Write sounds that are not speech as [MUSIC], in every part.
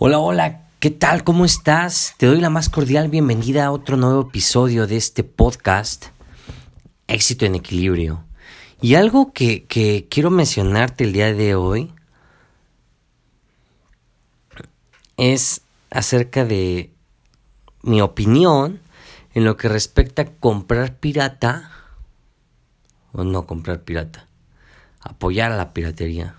Hola, hola, ¿qué tal? ¿Cómo estás? Te doy la más cordial bienvenida a otro nuevo episodio de este podcast, Éxito en Equilibrio. Y algo que, que quiero mencionarte el día de hoy es acerca de mi opinión en lo que respecta a comprar pirata o no comprar pirata, apoyar a la piratería.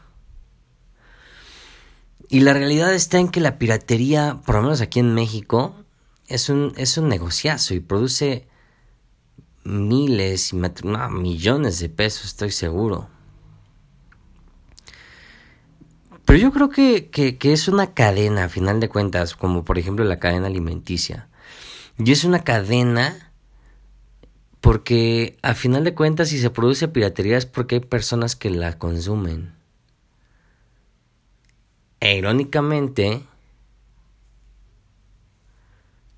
Y la realidad está en que la piratería, por lo menos aquí en México, es un, es un negociazo y produce miles y millones de pesos, estoy seguro. Pero yo creo que, que, es una cadena, a final de cuentas, como por ejemplo la cadena alimenticia. Y es una cadena porque a final de cuentas si se produce piratería es porque hay personas que la consumen. E irónicamente,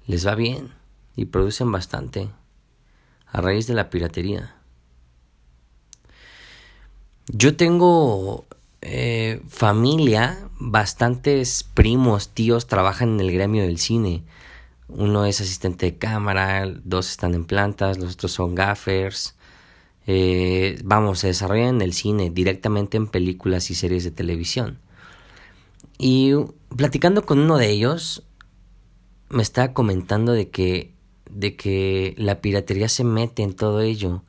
les va bien y producen bastante a raíz de la piratería. Yo tengo eh, familia, bastantes primos, tíos trabajan en el gremio del cine. Uno es asistente de cámara, dos están en plantas, los otros son gaffers. Eh, vamos, se desarrollan en el cine, directamente en películas y series de televisión. Y platicando con uno de ellos, me estaba comentando de que, de que la piratería se mete en todo ello.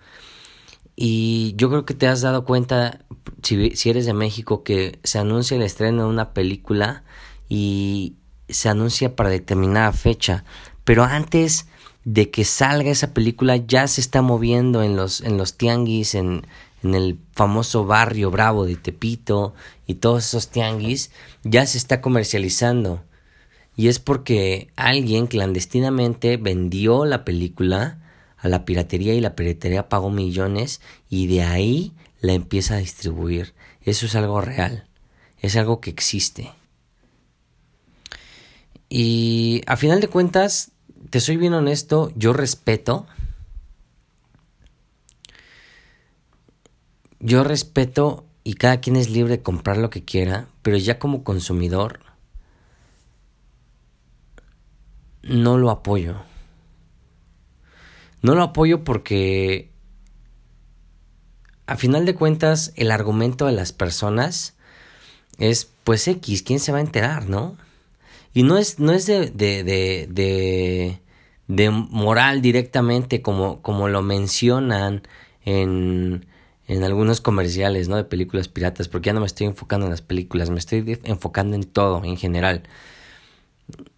Y yo creo que te has dado cuenta, si, si eres de México, que se anuncia el estreno de una película y se anuncia para determinada fecha. Pero antes de que salga esa película ya se está moviendo en los, en los tianguis, en, en el famoso barrio bravo de Tepito y todos esos tianguis, ya se está comercializando. Y es porque alguien clandestinamente vendió la película a la piratería y la piratería pagó millones y de ahí la empieza a distribuir. Eso es algo real, es algo que existe. Y a final de cuentas, te soy bien honesto, yo respeto yo respeto y cada quien es libre de comprar lo que quiera, pero ya como consumidor no lo apoyo. No lo apoyo porque a final de cuentas el argumento de las personas es pues X, ¿quién se va a enterar, no? Y no es, no es de, de, de, de, moral directamente como, como lo mencionan en, en algunos comerciales, ¿no? De películas piratas, porque ya no me estoy enfocando en las películas, me estoy enfocando en todo, en general.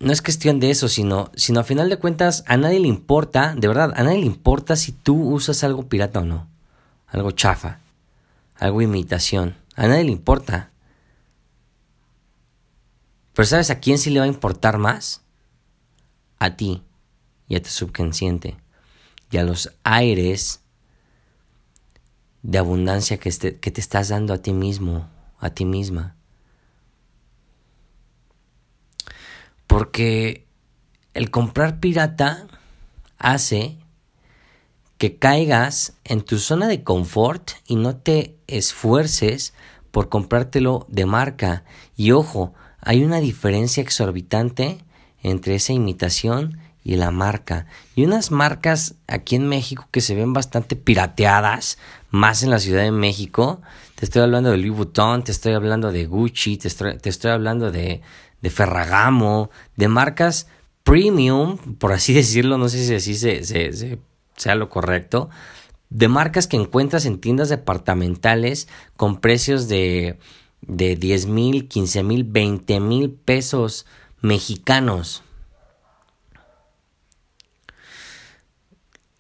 No es cuestión de eso, sino, sino a final de cuentas a nadie le importa, de verdad, a nadie le importa si tú usas algo pirata o no, algo chafa, algo imitación, a nadie le importa. Pero ¿sabes a quién sí le va a importar más? A ti y a tu subconsciente y a los aires de abundancia que, que te estás dando a ti mismo, a ti misma. Porque el comprar pirata hace que caigas en tu zona de confort y no te esfuerces por comprártelo de marca. Y ojo, hay una diferencia exorbitante entre esa imitación y la marca. Y unas marcas aquí en México que se ven bastante pirateadas, más en la Ciudad de México. Te estoy hablando de Louis Vuitton, te estoy hablando de Gucci, te estoy, hablando de, de, Ferragamo, de marcas premium, por así [LAUGHS] decirlo, no sé si así se, sea lo correcto, de marcas que encuentras en tiendas departamentales con precios de, de 10 mil, 15 mil, 20 mil pesos mexicanos.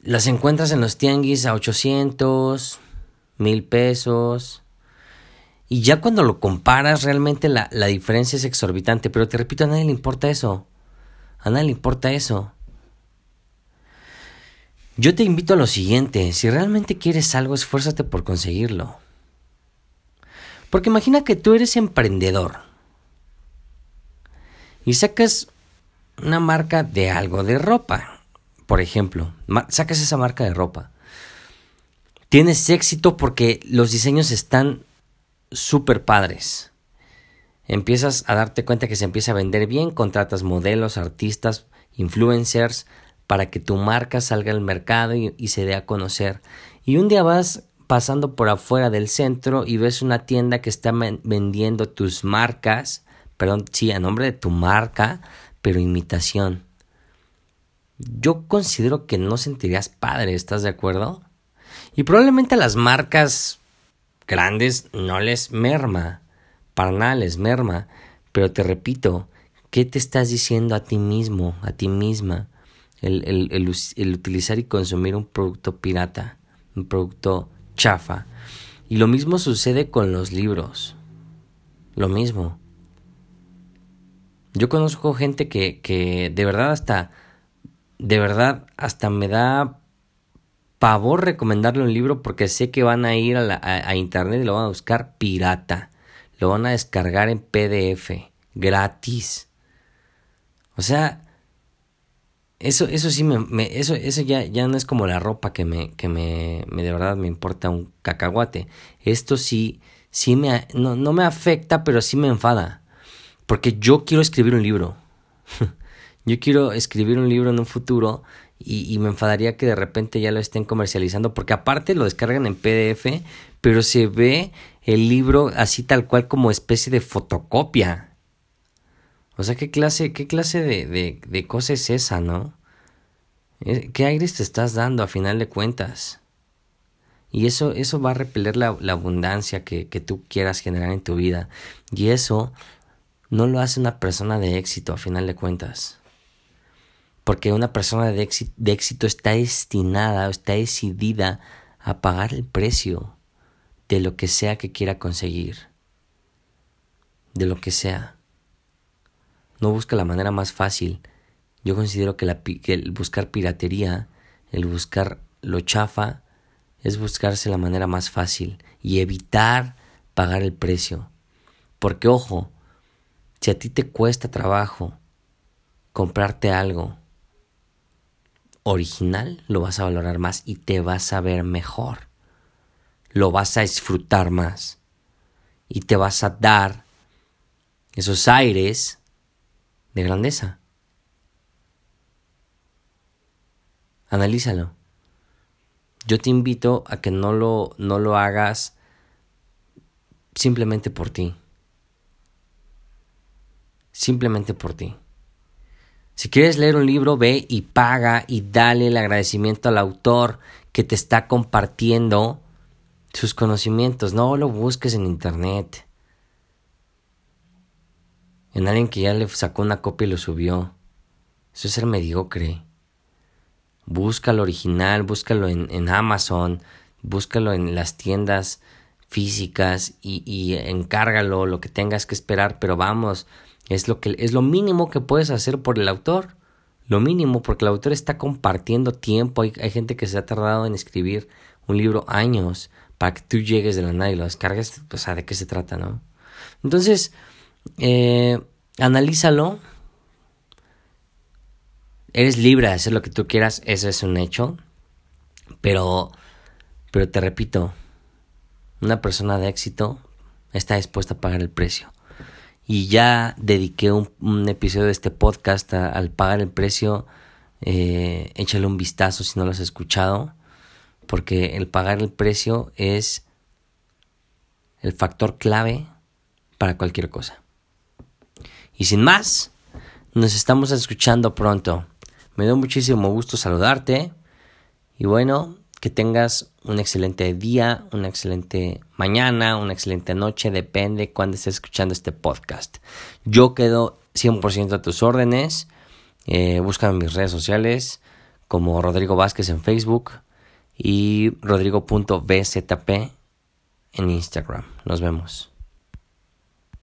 Las encuentras en los tianguis a 800, mil pesos. Y ya cuando lo comparas, realmente la, la, diferencia es exorbitante. Pero te repito, a nadie le importa eso. A nadie le importa eso. Yo te invito a lo siguiente. Si realmente quieres algo, esfuérzate por conseguirlo. Porque imagina que tú eres emprendedor. Y sacas una marca de algo de ropa por ejemplo, sacas esa marca de ropa. Tienes éxito porque los diseños están súper padres. empiezas a darte cuenta que se empieza a vender bien, contratas modelos, artistas, influencers, para que tu marca salga al mercado y, y, se dé a conocer. Y un día vas pasando por afuera del centro y ves una tienda que está vendiendo tus marcas, perdón, sí, a nombre de tu marca, pero imitación. Yo considero que no sentirías padre, ¿estás de acuerdo? Y probablemente a las marcas grandes no les merma, para nada les merma, pero te repito, ¿qué te estás diciendo a ti mismo, a ti misma? El, el, el, el utilizar y consumir un producto pirata, un producto chafa. Y lo mismo sucede con los libros. Lo mismo. Yo conozco gente que, que de verdad hasta, de verdad hasta me da pavor recomendarle un libro porque sé que van a ir a, a, internet y lo van a buscar pirata. Lo van a descargar en PDF, gratis. O sea, eso, eso sí me, eso, eso ya, ya no es como la ropa que me, que me, me de verdad me importa un cacahuate. Esto sí, sí me, no, no me afecta, pero sí me enfada. Porque yo quiero escribir un libro. [LAUGHS] yo iro escribir un libro en un futuro y, me enfadaría que de repente ya lo estén comercializando. Porque aparte lo descargan en PDF, pero se ve el libro así tal cual como especie de fotocopia. O sea, ¿qué clase, qué clase de, de, cosa es esa, no? ¿Qué aires te estás dando a final de cuentas? Y eso, eso va a repeler la, la abundancia que, que, tú quieras generar en tu vida. Y eso no lo hace una persona de éxito a final de cuentas. Porque una persona de éxito, está destinada o está decidida a pagar el precio de lo que sea que quiera conseguir. De lo que sea no busca la manera más fácil. Yo considero que, que el buscar piratería, el buscar lo chafa, es buscarse la manera más fácil y evitar pagar el precio. Porque ojo, si a ti te cuesta trabajo comprarte algo original, lo vas a valorar más y te vas a ver mejor. Lo vas a disfrutar más y te vas a dar esos aires de grandeza. Analízalo. Yo te invito a que no lo, no lo hagas simplemente por ti. Simplemente por ti. Si quieres leer un libro, ve y paga y dale el agradecimiento al autor que te está compartiendo sus conocimientos. No lo busques en internet en alguien que ya le sacó una copia y lo subió. Eso es ser mediocre. Búscalo original, búscalo en, en Amazon, búscalo en las tiendas físicas y, y, encárgalo, lo que tengas que esperar, pero vamos, es lo que es lo mínimo que puedes hacer por el autor. Lo mínimo, porque el autor está compartiendo tiempo. Hay, hay gente que se ha tardado en escribir un libro años para que tú llegues de la nada y lo descargues. O sea, ¿de qué se trata, no? Entonces, eh, analízalo. Eres libre de hacer lo que tú quieras, eso es un hecho. Pero, pero te repito, una persona de éxito está dispuesta a pagar el precio. Y ya dediqué un, episodio de este podcast al pagar el precio. Eh, échale un vistazo si no lo has escuchado. Porque el pagar el precio es el factor clave para cualquier cosa. Y sin más, nos estamos escuchando pronto. Me da muchísimo gusto saludarte. Y bueno, que tengas un excelente día, una excelente mañana, una excelente noche, depende cuando estés escuchando este podcast. Yo quedo 100% a tus órdenes. Eh, búscame en mis redes sociales como Rodrigo Vázquez en Facebook y rodrigo.bzp en Instagram. Nos vemos.